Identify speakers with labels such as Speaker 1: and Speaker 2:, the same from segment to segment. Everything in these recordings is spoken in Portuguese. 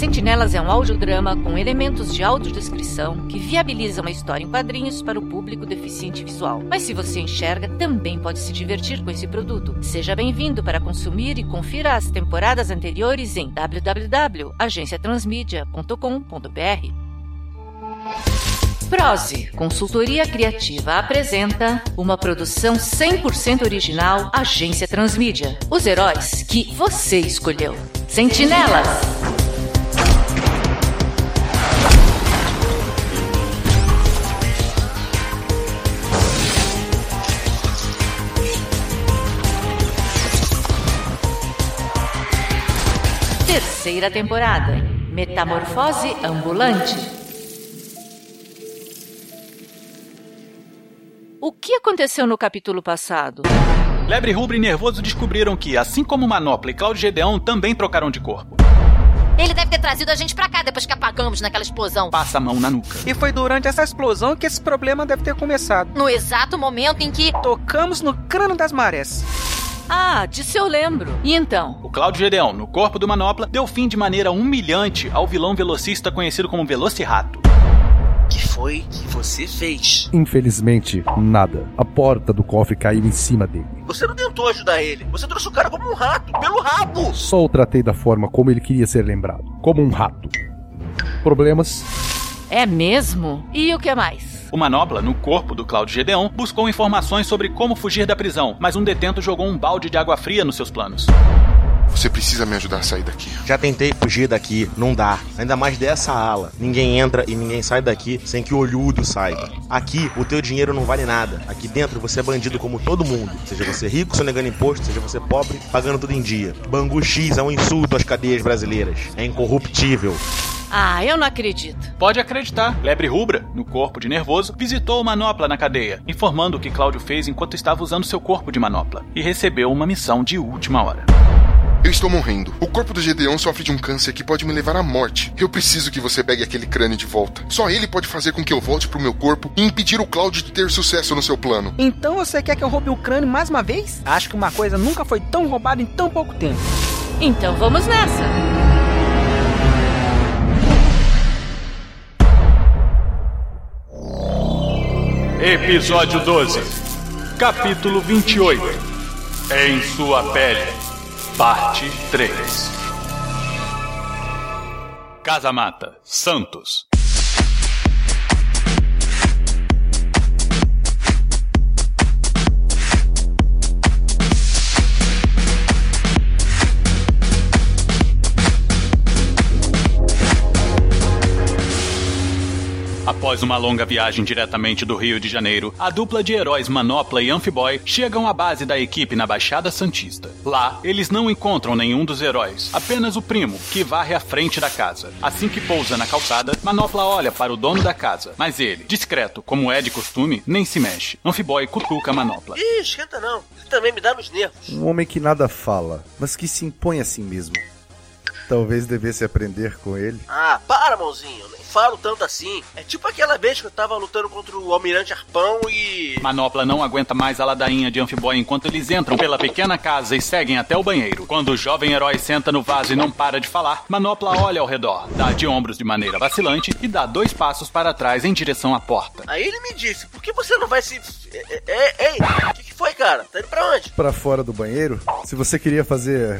Speaker 1: Sentinelas é um audiodrama com elementos de audiodescrição que viabiliza uma história em quadrinhos para o público deficiente visual. Mas se você enxerga, também pode se divertir com esse produto. Seja bem-vindo para consumir e confira as temporadas anteriores em www.agenciatransmedia.com.br. Prose, consultoria criativa, apresenta uma produção 100% original Agência Transmídia. Os heróis que você escolheu. Sentinelas! Terceira temporada. Metamorfose ambulante. O que aconteceu no capítulo passado?
Speaker 2: Lebre Rubro e Nervoso descobriram que, assim como Manopla e Cláudio Gedeão, também trocaram de corpo.
Speaker 3: Ele deve ter trazido a gente pra cá depois que apagamos naquela explosão.
Speaker 2: Passa a mão na nuca.
Speaker 4: E foi durante essa explosão que esse problema deve ter começado.
Speaker 3: No exato momento em que.
Speaker 4: Tocamos no crânio das marés.
Speaker 1: Ah, disso eu lembro. E então?
Speaker 2: O Cláudio Gedeão, no corpo do Manopla, deu fim de maneira humilhante ao vilão velocista conhecido como Velocirato.
Speaker 5: que foi que você fez?
Speaker 6: Infelizmente, nada. A porta do cofre caiu em cima dele.
Speaker 5: Você não tentou ajudar ele. Você trouxe o cara como um rato, pelo rabo.
Speaker 6: Só o tratei da forma como ele queria ser lembrado como um rato. Problemas?
Speaker 1: É mesmo? E o que mais?
Speaker 2: O Manopla, no corpo do Cláudio Gedeão, buscou informações sobre como fugir da prisão, mas um detento jogou um balde de água fria nos seus planos.
Speaker 7: Você precisa me ajudar a sair daqui.
Speaker 8: Já tentei fugir daqui, não dá. Ainda mais dessa ala. Ninguém entra e ninguém sai daqui sem que o olhudo saiba. Aqui, o teu dinheiro não vale nada. Aqui dentro, você é bandido como todo mundo. Seja você rico, sonegando imposto, seja você pobre, pagando tudo em dia. Bangu X é um insulto às cadeias brasileiras. É incorruptível.
Speaker 1: Ah, eu não acredito.
Speaker 2: Pode acreditar, Lebre Rubra, no corpo de Nervoso, visitou o Manopla na cadeia, informando o que Cláudio fez enquanto estava usando seu corpo de Manopla, e recebeu uma missão de última hora.
Speaker 7: Eu estou morrendo. O corpo do Gedeon sofre de um câncer que pode me levar à morte. Eu preciso que você pegue aquele crânio de volta. Só ele pode fazer com que eu volte pro meu corpo e impedir o Cláudio de ter sucesso no seu plano.
Speaker 4: Então você quer que eu roube o crânio mais uma vez? Acho que uma coisa nunca foi tão roubada em tão pouco tempo.
Speaker 1: Então vamos nessa.
Speaker 2: Episódio 12 Capítulo 28 Em sua pele. Parte 3 Casa Mata, Santos Após uma longa viagem diretamente do Rio de Janeiro, a dupla de heróis Manopla e Amphiboy chegam à base da equipe na Baixada Santista. Lá, eles não encontram nenhum dos heróis, apenas o primo, que varre à frente da casa. Assim que pousa na calçada, Manopla olha para o dono da casa, mas ele, discreto como é de costume, nem se mexe. Amphiboy cutuca Manopla.
Speaker 5: Ih, esquenta não. Ele também me dá nos nervos.
Speaker 6: Um homem que nada fala, mas que se impõe a si mesmo. Talvez devesse aprender com ele.
Speaker 5: Ah, para, mãozinho. Falo tanto assim. É tipo aquela vez que eu tava lutando contra o Almirante Arpão e.
Speaker 2: Manopla não aguenta mais a ladainha de Amphiboy enquanto eles entram pela pequena casa e seguem até o banheiro. Quando o jovem herói senta no vaso e não para de falar, Manopla olha ao redor, dá de ombros de maneira vacilante e dá dois passos para trás em direção à porta.
Speaker 5: Aí ele me disse: por que você não vai se. Ei, ei, ei, o que, que foi, cara? Tá indo pra onde?
Speaker 6: Pra fora do banheiro? Se você queria fazer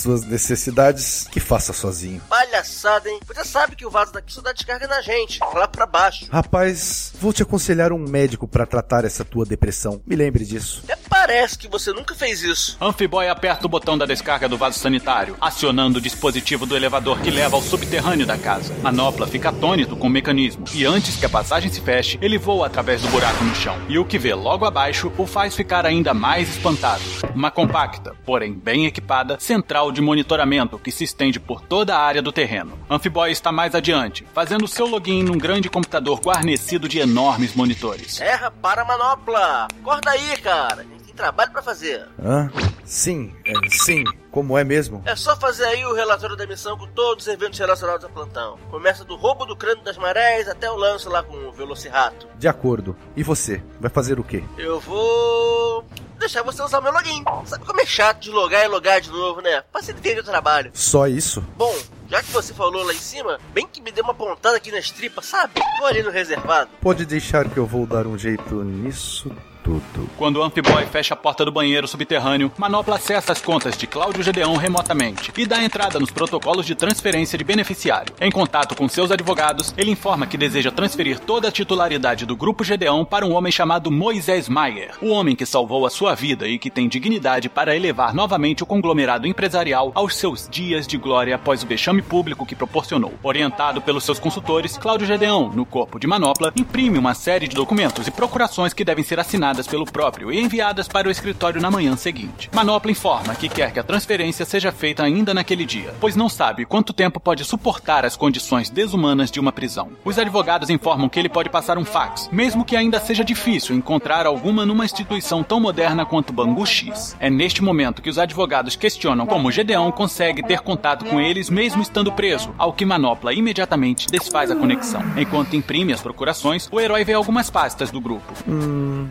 Speaker 6: suas necessidades, que faça sozinho.
Speaker 5: Palhaçada, hein? Você sabe que o vaso daqui só dá descarga na gente, lá pra baixo.
Speaker 6: Rapaz, vou te aconselhar um médico pra tratar essa tua depressão. Me lembre disso.
Speaker 5: Até parece que você nunca fez isso.
Speaker 2: Amphiboy aperta o botão da descarga do vaso sanitário, acionando o dispositivo do elevador que leva ao subterrâneo da casa. Manopla fica atônito com o mecanismo, e antes que a passagem se feche, ele voa através do buraco no chão. E o que vê logo abaixo o faz ficar ainda mais espantado. Uma compacta, porém bem equipada, central de monitoramento que se estende por toda a área do terreno. Amphiboy está mais adiante, fazendo seu login num grande computador guarnecido de enormes monitores.
Speaker 5: Terra para a manopla! Acorda aí, cara! A gente tem trabalho pra fazer.
Speaker 6: Hã? Sim, é, sim. Como é mesmo?
Speaker 5: É só fazer aí o relatório da missão com todos os eventos relacionados ao plantão. Começa do roubo do crânio das marés até o lance lá com o Velocirato.
Speaker 6: De acordo. E você? Vai fazer o quê?
Speaker 5: Eu vou deixar você usar meu login. Sabe como é chato de logar e logar de novo, né? Facilitei o trabalho.
Speaker 6: Só isso?
Speaker 5: Bom, já que você falou lá em cima, bem que me deu uma pontada aqui nas tripas, sabe? Vou ali no reservado.
Speaker 6: Pode deixar que eu vou dar um jeito nisso tudo.
Speaker 2: Quando o Amphiboy fecha a porta do banheiro subterrâneo, Manopla acessa as contas de Cláudio Gedeão remotamente e dá entrada nos protocolos de transferência de beneficiário. Em contato com seus advogados, ele informa que deseja transferir toda a titularidade do Grupo Gedeão para um homem chamado Moisés Maier, o homem que salvou a sua vida e que tem dignidade para elevar novamente o conglomerado empresarial aos seus dias de glória após o vexame público que proporcionou. Orientado pelos seus consultores, Cláudio Gedeão, no corpo de Manopla, imprime uma série de documentos e procurações que devem ser assinadas pelo próprio e enviadas para o escritório na manhã seguinte. Manopla informa que quer que a transferência seja feita ainda naquele dia, pois não sabe quanto tempo pode suportar as condições desumanas de uma prisão. Os advogados informam que ele pode passar um fax, mesmo que ainda seja difícil encontrar alguma numa instituição tão moderna quanto Bangu X. É neste momento que os advogados questionam como Gedeão consegue ter contato com eles mesmo estando preso, ao que Manopla imediatamente desfaz a conexão. Enquanto imprime as procurações, o herói vê algumas pastas do grupo.
Speaker 6: Hum.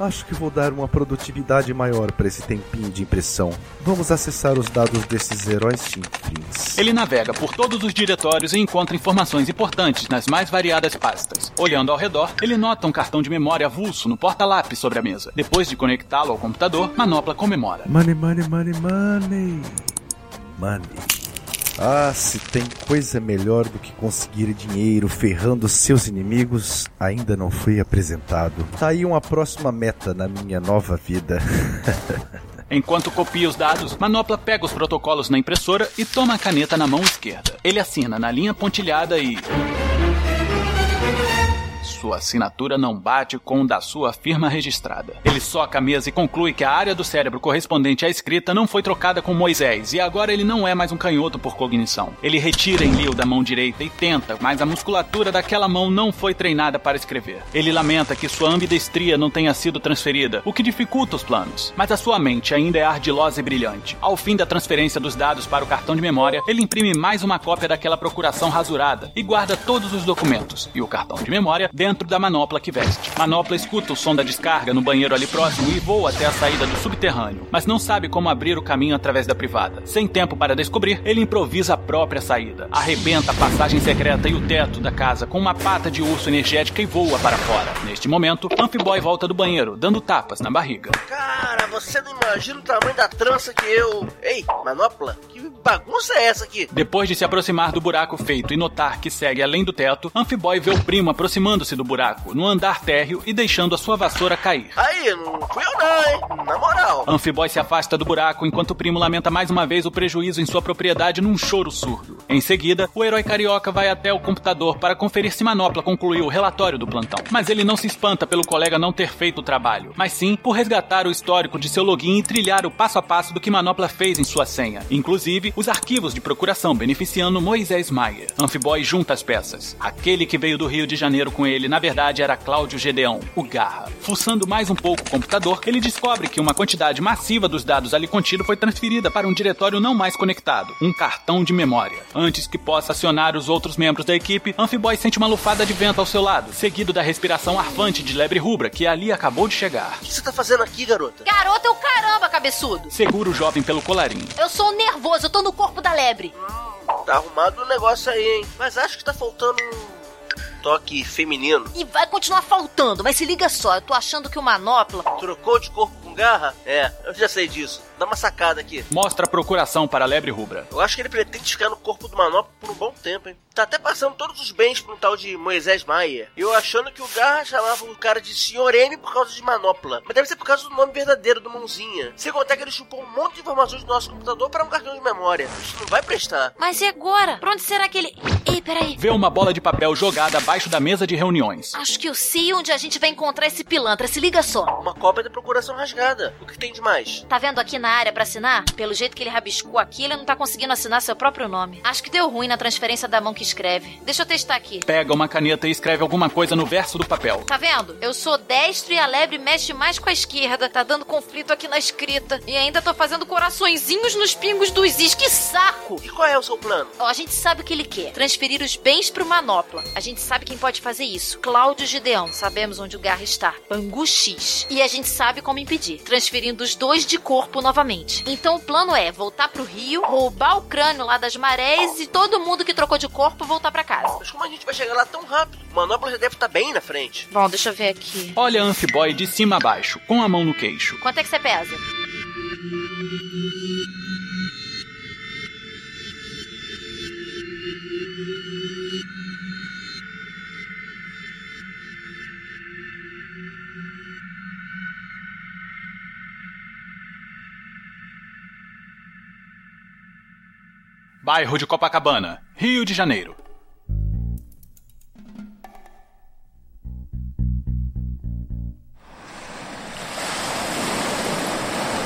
Speaker 6: Acho que vou dar uma produtividade maior para esse tempinho de impressão. Vamos acessar os dados desses heróis chinfrins.
Speaker 2: Ele navega por todos os diretórios e encontra informações importantes nas mais variadas pastas. Olhando ao redor, ele nota um cartão de memória avulso no porta-lápis sobre a mesa. Depois de conectá-lo ao computador, Manopla comemora.
Speaker 6: Money, money, money, money. Money. Ah, se tem coisa melhor do que conseguir dinheiro ferrando seus inimigos, ainda não foi apresentado. Tá aí uma próxima meta na minha nova vida.
Speaker 2: Enquanto copia os dados, Manopla pega os protocolos na impressora e toma a caneta na mão esquerda. Ele assina na linha pontilhada e. Sua assinatura não bate com o da sua firma registrada. Ele soca a mesa e conclui que a área do cérebro correspondente à escrita não foi trocada com Moisés e agora ele não é mais um canhoto por cognição. Ele retira Enlil da mão direita e tenta, mas a musculatura daquela mão não foi treinada para escrever. Ele lamenta que sua ambidestria não tenha sido transferida, o que dificulta os planos. Mas a sua mente ainda é ardilosa e brilhante. Ao fim da transferência dos dados para o cartão de memória, ele imprime mais uma cópia daquela procuração rasurada e guarda todos os documentos e o cartão de memória dentro da manopla que veste. Manopla escuta o som da descarga no banheiro ali próximo e voa até a saída do subterrâneo, mas não sabe como abrir o caminho através da privada. Sem tempo para descobrir, ele improvisa a própria saída. Arrebenta a passagem secreta e o teto da casa com uma pata de urso energética e voa para fora. Neste momento, Amphiboy volta do banheiro, dando tapas na barriga.
Speaker 5: Cara, você não imagina o tamanho da trança que eu. Ei, manopla, que bagunça é essa aqui?
Speaker 2: Depois de se aproximar do buraco feito e notar que segue além do teto, Amphiboy vê o primo aproximando-se do buraco, no andar térreo e deixando a sua vassoura cair.
Speaker 5: Aí, não fui eu não, hein? Na moral.
Speaker 2: Amphiboy se afasta do buraco enquanto o primo lamenta mais uma vez o prejuízo em sua propriedade num choro surdo. Em seguida, o herói carioca vai até o computador para conferir se Manopla concluiu o relatório do plantão. Mas ele não se espanta pelo colega não ter feito o trabalho, mas sim por resgatar o histórico de seu login e trilhar o passo a passo do que Manopla fez em sua senha, inclusive os arquivos de procuração beneficiando Moisés Maier. Amphiboy junta as peças. Aquele que veio do Rio de Janeiro com ele, na verdade, era Cláudio Gedeão, o Garra. Fuçando mais um pouco o computador, ele descobre que uma quantidade massiva dos dados ali contido foi transferida para um diretório não mais conectado, um cartão de memória. Antes que possa acionar os outros membros da equipe, Amphiboy sente uma lufada de vento ao seu lado, seguido da respiração arfante de lebre rubra que ali acabou de chegar.
Speaker 5: O que você tá fazendo aqui, garota?
Speaker 3: Garota é o caramba, cabeçudo.
Speaker 2: Segura o jovem pelo colarinho.
Speaker 3: Eu sou nervoso, eu tô no corpo da lebre.
Speaker 5: Hum, tá arrumado o negócio aí, hein? Mas acho que tá faltando um toque feminino.
Speaker 3: E vai continuar faltando, mas se liga só, eu tô achando que o Manopla.
Speaker 5: Trocou de corpo com garra? É, eu já sei disso. Dá uma sacada aqui.
Speaker 2: Mostra a procuração para a lebre rubra.
Speaker 5: Eu acho que ele pretende ficar no corpo do Manopla por um bom tempo, hein? Tá até passando todos os bens pra um tal de Moisés Maia. Eu achando que o Garra chamava um cara de Sr. M por causa de Manopla. Mas deve ser por causa do nome verdadeiro do Mãozinha. Sem contar que ele chupou um monte de informações do nosso computador para um cartão de memória. Isso não vai prestar.
Speaker 3: Mas e agora? Pra onde será que ele. Ei, peraí.
Speaker 2: Vê uma bola de papel jogada abaixo da mesa de reuniões.
Speaker 3: Acho que eu sei onde a gente vai encontrar esse pilantra. Se liga só.
Speaker 5: Uma cópia da procuração rasgada. O que tem de mais?
Speaker 3: Tá vendo aqui na área para assinar? Pelo jeito que ele rabiscou aqui, ele não tá conseguindo assinar seu próprio nome. Acho que deu ruim na transferência da mão que escreve. Deixa eu testar aqui.
Speaker 2: Pega uma caneta e escreve alguma coisa no verso do papel.
Speaker 3: Tá vendo? Eu sou destro e a lebre mexe mais com a esquerda. Tá dando conflito aqui na escrita. E ainda tô fazendo coraçõezinhos nos pingos dos is. Que saco!
Speaker 5: E qual é o seu plano?
Speaker 3: Ó, a gente sabe o que ele quer. Transferir transferir os bens pro Manopla. A gente sabe quem pode fazer isso. Cláudio Gideão. Sabemos onde o Garra está. Bangu X. E a gente sabe como impedir. Transferindo os dois de corpo novamente. Então o plano é voltar pro Rio, roubar o crânio lá das marés e todo mundo que trocou de corpo voltar para casa.
Speaker 5: Mas como a gente vai chegar lá tão rápido? O Manopla já deve estar bem na frente.
Speaker 3: Bom, deixa eu ver aqui.
Speaker 2: Olha a Amphiboy de cima a baixo, com a mão no queixo.
Speaker 3: Quanto é que você pesa?
Speaker 2: Bairro de Copacabana, Rio de Janeiro.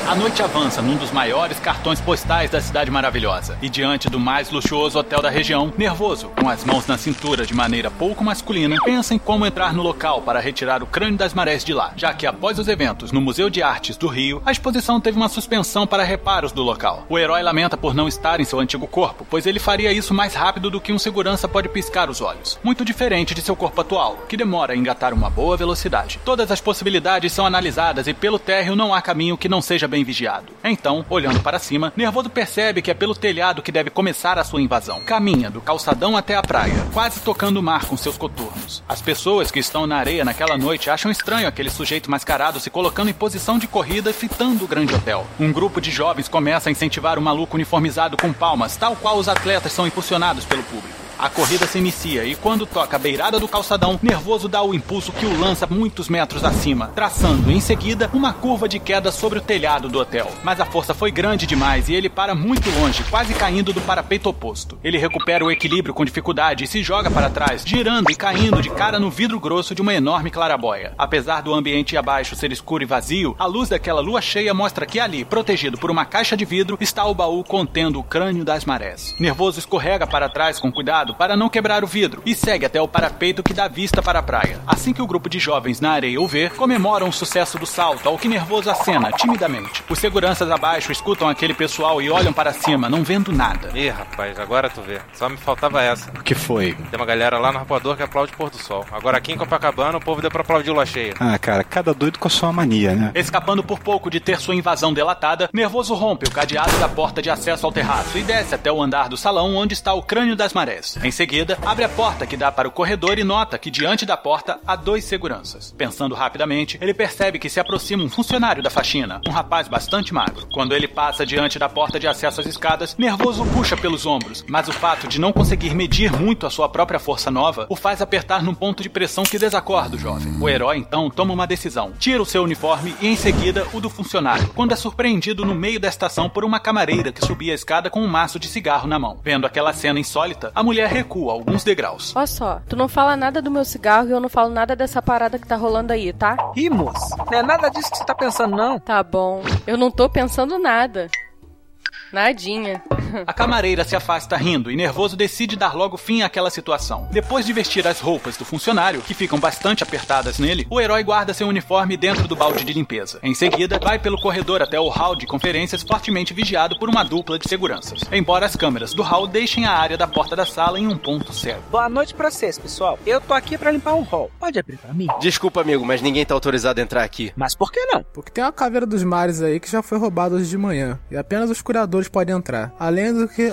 Speaker 2: A noite avança num dos maiores cartões postais da cidade maravilhosa. E diante do mais luxuoso hotel da região, nervoso, com as mãos na cintura de maneira pouco masculina, pensa em como entrar no local para retirar o crânio das marés de lá, já que após os eventos no Museu de Artes do Rio, a exposição teve uma suspensão para reparos do local. O herói lamenta por não estar em seu antigo corpo, pois ele faria isso mais rápido do que um segurança pode piscar os olhos. Muito diferente de seu corpo atual, que demora a engatar uma boa velocidade. Todas as possibilidades são analisadas e pelo térreo não há caminho que não seja bem vigiado. Então, olhando para cima, Nervoso percebe que é pelo telhado que deve começar a sua invasão. Caminha do calçadão até a praia, quase tocando o mar com seus coturnos. As pessoas que estão na areia naquela noite acham estranho aquele sujeito mascarado se colocando em posição de corrida fitando o grande hotel. Um grupo de jovens começa a incentivar o maluco uniformizado com palmas, tal qual os atletas são impulsionados pelo público. A corrida se inicia e quando toca a beirada do calçadão, Nervoso dá o impulso que o lança muitos metros acima, traçando em seguida uma curva de queda sobre o telhado do hotel. Mas a força foi grande demais e ele para muito longe, quase caindo do parapeito oposto. Ele recupera o equilíbrio com dificuldade e se joga para trás, girando e caindo de cara no vidro grosso de uma enorme clarabóia. Apesar do ambiente abaixo ser escuro e vazio, a luz daquela lua cheia mostra que ali, protegido por uma caixa de vidro, está o baú contendo o crânio das marés. Nervoso escorrega para trás com cuidado para não quebrar o vidro e segue até o parapeito que dá vista para a praia. Assim que o grupo de jovens na areia o vê, comemoram o sucesso do salto, ao que nervoso acena timidamente. Os seguranças abaixo escutam aquele pessoal e olham para cima, não vendo nada.
Speaker 9: Ih, rapaz, agora tu vê. Só me faltava essa.
Speaker 10: O que foi?
Speaker 9: Tem uma galera lá no arpoador que aplaude o pôr do sol. Agora aqui em Copacabana o povo deu pra aplaudir lua cheia.
Speaker 10: Ah, cara, cada doido com a sua mania, né?
Speaker 2: Escapando por pouco de ter sua invasão delatada, Nervoso rompe o cadeado da porta de acesso ao terraço e desce até o andar do salão onde está o crânio das marés. Em seguida, abre a porta que dá para o corredor e nota que diante da porta há dois seguranças. Pensando rapidamente, ele percebe que se aproxima um funcionário da faxina, um rapaz bastante magro. Quando ele passa diante da porta de acesso às escadas, Nervoso puxa pelos ombros, mas o fato de não conseguir medir muito a sua própria força nova o faz apertar num ponto de pressão que desacorda o jovem. O herói então toma uma decisão, tira o seu uniforme e em seguida o do funcionário, quando é surpreendido no meio da estação por uma camareira que subia a escada com um maço de cigarro na mão. Vendo aquela cena insólita, a mulher recua alguns degraus.
Speaker 11: Olha só, tu não fala nada do meu cigarro e eu não falo nada dessa parada que tá rolando aí, tá?
Speaker 4: Ih, moço, não é nada disso que você tá pensando, não.
Speaker 11: Tá bom. Eu não tô pensando nada. Nadinha.
Speaker 2: A camareira se afasta rindo e nervoso decide dar logo fim àquela situação. Depois de vestir as roupas do funcionário, que ficam bastante apertadas nele, o herói guarda seu uniforme dentro do balde de limpeza. Em seguida, vai pelo corredor até o hall de conferências fortemente vigiado por uma dupla de seguranças. Embora as câmeras do hall deixem a área da porta da sala em um ponto cego.
Speaker 4: Boa noite pra vocês, pessoal. Eu tô aqui pra limpar um hall. Pode abrir pra mim?
Speaker 12: Desculpa, amigo, mas ninguém tá autorizado a entrar aqui.
Speaker 4: Mas por que não?
Speaker 13: Porque tem uma caveira dos mares aí que já foi roubada hoje de manhã. E apenas os curadores podem entrar. Além do que.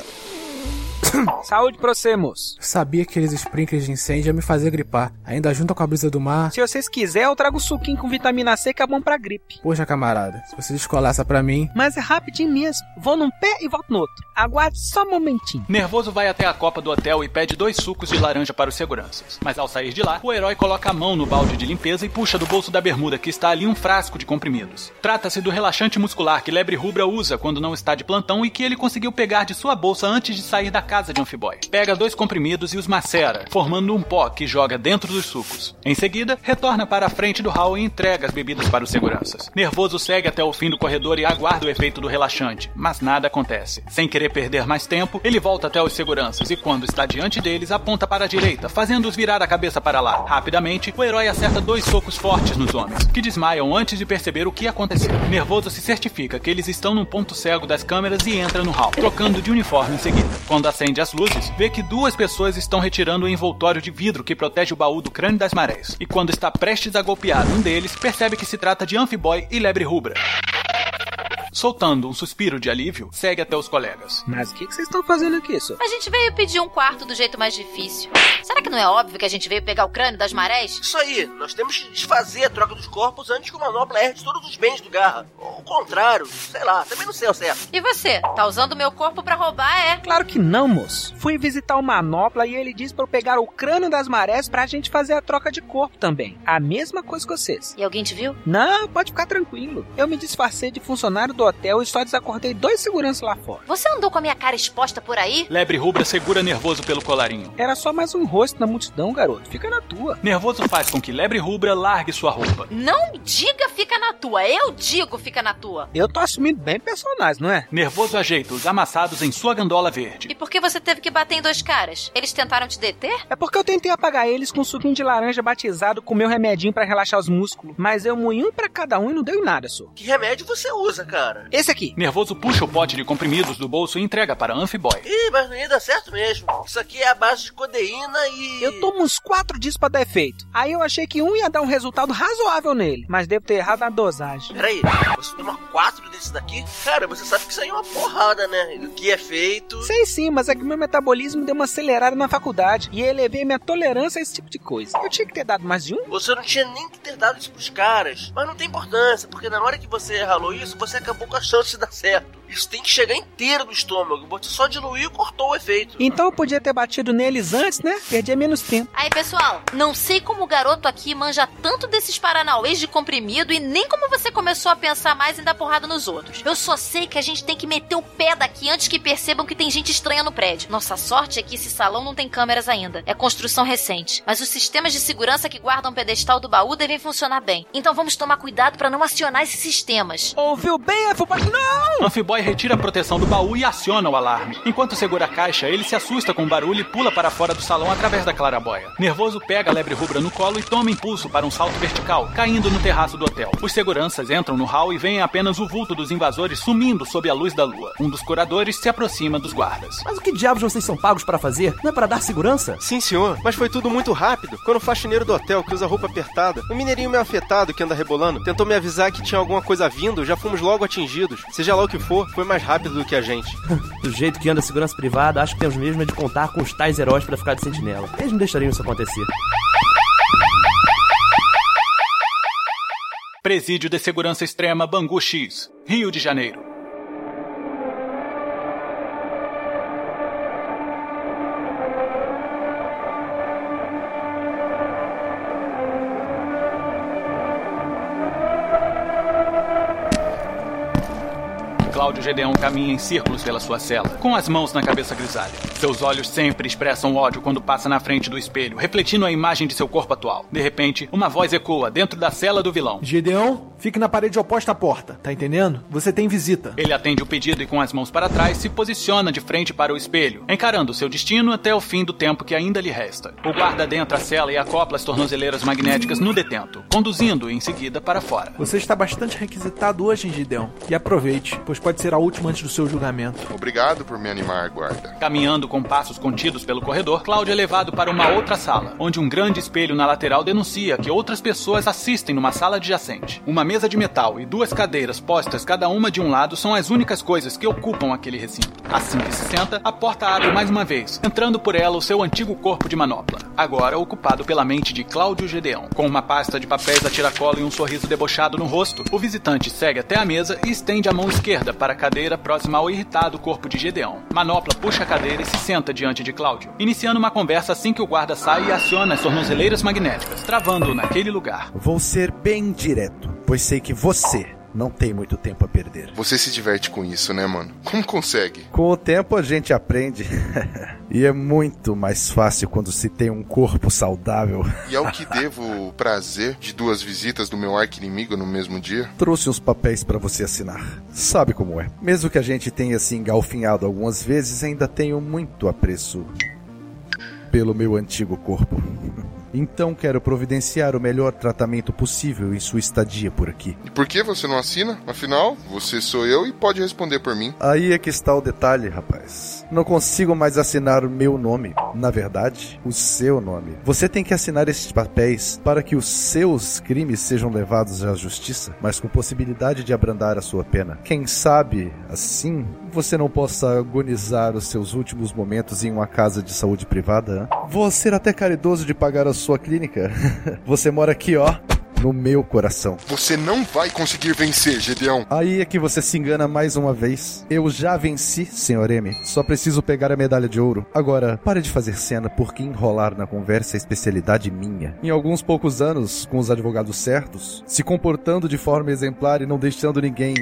Speaker 4: Saúde pra você, moço.
Speaker 13: Sabia que aqueles sprinklers de incêndio iam me fazer gripar. Ainda junto com a brisa do mar.
Speaker 4: Se vocês quiserem, eu trago suquinho com vitamina C que é bom pra gripe.
Speaker 13: Poxa, camarada, se você descolar essa pra mim.
Speaker 4: Mas é rapidinho mesmo. Vou num pé e volto no outro. Aguarde só um momentinho.
Speaker 2: Nervoso vai até a copa do hotel e pede dois sucos de laranja para os seguranças. Mas ao sair de lá, o herói coloca a mão no balde de limpeza e puxa do bolso da bermuda que está ali um frasco de comprimidos. Trata-se do relaxante muscular que Lebre Rubra usa quando não está de plantão e que ele conseguiu pegar de sua bolsa antes de sair da casa de Amphiboy. Pega dois comprimidos e os macera, formando um pó que joga dentro dos sucos. Em seguida, retorna para a frente do hall e entrega as bebidas para os seguranças. Nervoso segue até o fim do corredor e aguarda o efeito do relaxante, mas nada acontece. Sem querer perder mais tempo, ele volta até os seguranças e quando está diante deles, aponta para a direita, fazendo-os virar a cabeça para lá. Rapidamente, o herói acerta dois socos fortes nos homens, que desmaiam antes de perceber o que aconteceu. Nervoso se certifica que eles estão no ponto cego das câmeras e entra no hall, trocando de uniforme em seguida. Quando acerta acende as luzes, vê que duas pessoas estão retirando o envoltório de vidro que protege o baú do crânio das marés. E quando está prestes a golpear um deles, percebe que se trata de Amphiboy e Lebre Rubra. Soltando um suspiro de alívio, segue até os colegas.
Speaker 4: Mas o que, que vocês estão fazendo aqui, só?
Speaker 3: A gente veio pedir um quarto do jeito mais difícil. Será que não é óbvio que a gente veio pegar o crânio das marés?
Speaker 5: Isso aí, nós temos que desfazer a troca dos corpos antes que o Manopla herde todos os bens do Garra. Ou o contrário, sei lá, também não sei ao certo.
Speaker 3: E você? Tá usando meu corpo pra roubar, é?
Speaker 4: Claro que não, moço. Fui visitar o Manopla e ele disse pra eu pegar o crânio das marés pra gente fazer a troca de corpo também. A mesma coisa que vocês.
Speaker 3: E alguém te viu?
Speaker 4: Não, pode ficar tranquilo. Eu me disfarcei de funcionário do hotel e só desacordei dois seguranças lá fora.
Speaker 3: Você andou com a minha cara exposta por aí?
Speaker 2: Lebre Rubra segura nervoso pelo colarinho.
Speaker 4: Era só mais um rosto na multidão, garoto. Fica na tua.
Speaker 2: Nervoso faz com que Lebre Rubra largue sua roupa.
Speaker 3: Não diga fica na tua, eu digo fica na tua.
Speaker 4: Eu tô assumindo bem personagem, não é?
Speaker 2: Nervoso ajeita os amassados em sua gandola verde.
Speaker 3: E por que você teve que bater em dois caras? Eles tentaram te deter?
Speaker 4: É porque eu tentei apagar eles com um suquinho de laranja batizado com meu remedinho pra relaxar os músculos. Mas eu moí um pra cada um e não deu em nada, só.
Speaker 5: Que remédio você usa, cara?
Speaker 4: Esse aqui.
Speaker 2: Nervoso puxa o pote de comprimidos do bolso e entrega para Amphiboy.
Speaker 5: Ih, mas não ia dar certo mesmo. Isso aqui é a base de codeína e.
Speaker 4: Eu tomo uns quatro dias pra dar efeito. Aí eu achei que um ia dar um resultado razoável nele, mas devo ter errado na dosagem.
Speaker 5: Peraí, você toma quatro desses daqui? Cara, você sabe que isso aí é uma porrada, né? O que é feito.
Speaker 4: Sei sim, mas é que meu metabolismo deu uma acelerada na faculdade e elevei minha tolerância a esse tipo de coisa. Eu tinha que ter dado mais de um?
Speaker 5: Você não tinha nem que ter dado isso pros caras. Mas não tem importância, porque na hora que você ralou isso, você acabou com a chance de dar certo. Isso tem que chegar inteiro no estômago. Você só diluiu e cortou o efeito.
Speaker 4: Então eu podia ter batido neles antes, né? Perdia menos tempo.
Speaker 3: Aí, pessoal, não sei como o garoto aqui manja tanto desses paranauês de comprimido e nem como você começou a pensar mais em dar porrada nos outros. Eu só sei que a gente tem que meter o pé daqui antes que percebam que tem gente estranha no prédio. Nossa sorte é que esse salão não tem câmeras ainda. É construção recente. Mas os sistemas de segurança que guardam o pedestal do baú devem funcionar bem. Então vamos tomar cuidado para não acionar esses sistemas.
Speaker 4: Ouviu bem, Amphiboy? Não!
Speaker 2: Retira a proteção do baú e aciona o alarme. Enquanto segura a caixa, ele se assusta com o barulho e pula para fora do salão através da clarabóia. Nervoso pega a lebre rubra no colo e toma impulso para um salto vertical, caindo no terraço do hotel. Os seguranças entram no hall e veem apenas o vulto dos invasores sumindo sob a luz da lua. Um dos curadores se aproxima dos guardas.
Speaker 14: Mas o que diabos vocês são pagos para fazer? Não é para dar segurança?
Speaker 12: Sim, senhor, mas foi tudo muito rápido. Quando o faxineiro do hotel, que usa roupa apertada, o mineirinho meio afetado que anda rebolando, tentou me avisar que tinha alguma coisa vindo, já fomos logo atingidos. Seja lá o que for, foi mais rápido do que a gente.
Speaker 14: do jeito que anda a segurança privada, acho que temos mesmo de contar com os tais heróis para ficar de sentinela. Eles não deixariam isso acontecer.
Speaker 2: Presídio de Segurança Extrema Bangu X, Rio de Janeiro. Gedeão caminha em círculos pela sua cela, com as mãos na cabeça grisalha. Seus olhos sempre expressam ódio quando passa na frente do espelho, refletindo a imagem de seu corpo atual. De repente, uma voz ecoa dentro da cela do vilão.
Speaker 15: Gedeão, fique na parede oposta à porta, tá entendendo? Você tem visita.
Speaker 2: Ele atende o pedido e, com as mãos para trás, se posiciona de frente para o espelho, encarando seu destino até o fim do tempo que ainda lhe resta. O guarda adentra a cela e acopla as tornozeleiras magnéticas no detento, conduzindo-o em seguida para fora.
Speaker 15: Você está bastante requisitado hoje, Gideão, e aproveite, pois pode ser a última antes do seu julgamento.
Speaker 7: Obrigado por me animar, guarda.
Speaker 2: Caminhando com passos contidos pelo corredor, Cláudio é levado para uma outra sala, onde um grande espelho na lateral denuncia que outras pessoas assistem numa sala adjacente. Uma mesa de metal e duas cadeiras postas cada uma de um lado são as únicas coisas que ocupam aquele recinto. Assim que se senta, a porta abre mais uma vez, entrando por ela o seu antigo corpo de manopla, agora ocupado pela mente de Cláudio Gedeão. Com uma pasta de papéis a tiracolo e um sorriso debochado no rosto, o visitante segue até a mesa e estende a mão esquerda para a cadeira próxima ao irritado corpo de Gedeão. Manopla puxa a cadeira e se senta diante de Cláudio, iniciando uma conversa assim que o guarda sai e aciona as tornozeleiras magnéticas, travando-o naquele lugar.
Speaker 6: Vou ser bem direto, pois sei que você não tem muito tempo a perder.
Speaker 7: Você se diverte com isso, né, mano? Como consegue?
Speaker 6: Com o tempo a gente aprende. e é muito mais fácil quando se tem um corpo saudável.
Speaker 7: E ao que devo o prazer de duas visitas do meu arqui-inimigo no mesmo dia?
Speaker 6: Trouxe uns papéis para você assinar. Sabe como é. Mesmo que a gente tenha se engalfinhado algumas vezes, ainda tenho muito apreço pelo meu antigo corpo. Então quero providenciar o melhor tratamento possível em sua estadia por aqui.
Speaker 7: E por que você não assina? Afinal, você sou eu e pode responder por mim.
Speaker 6: Aí é que está o detalhe, rapaz. Não consigo mais assinar o meu nome. Na verdade, o seu nome. Você tem que assinar esses papéis para que os seus crimes sejam levados à justiça, mas com possibilidade de abrandar a sua pena. Quem sabe, assim, você não possa agonizar os seus últimos momentos em uma casa de saúde privada? Vou ser até caridoso de pagar a sua clínica. você mora aqui, ó no meu coração.
Speaker 7: Você não vai conseguir vencer, Gedeão.
Speaker 6: Aí é que você se engana mais uma vez. Eu já venci, Sr. M. Só preciso pegar a medalha de ouro. Agora, pare de fazer cena, porque enrolar na conversa é especialidade minha. Em alguns poucos anos, com os advogados certos, se comportando de forma exemplar e não deixando ninguém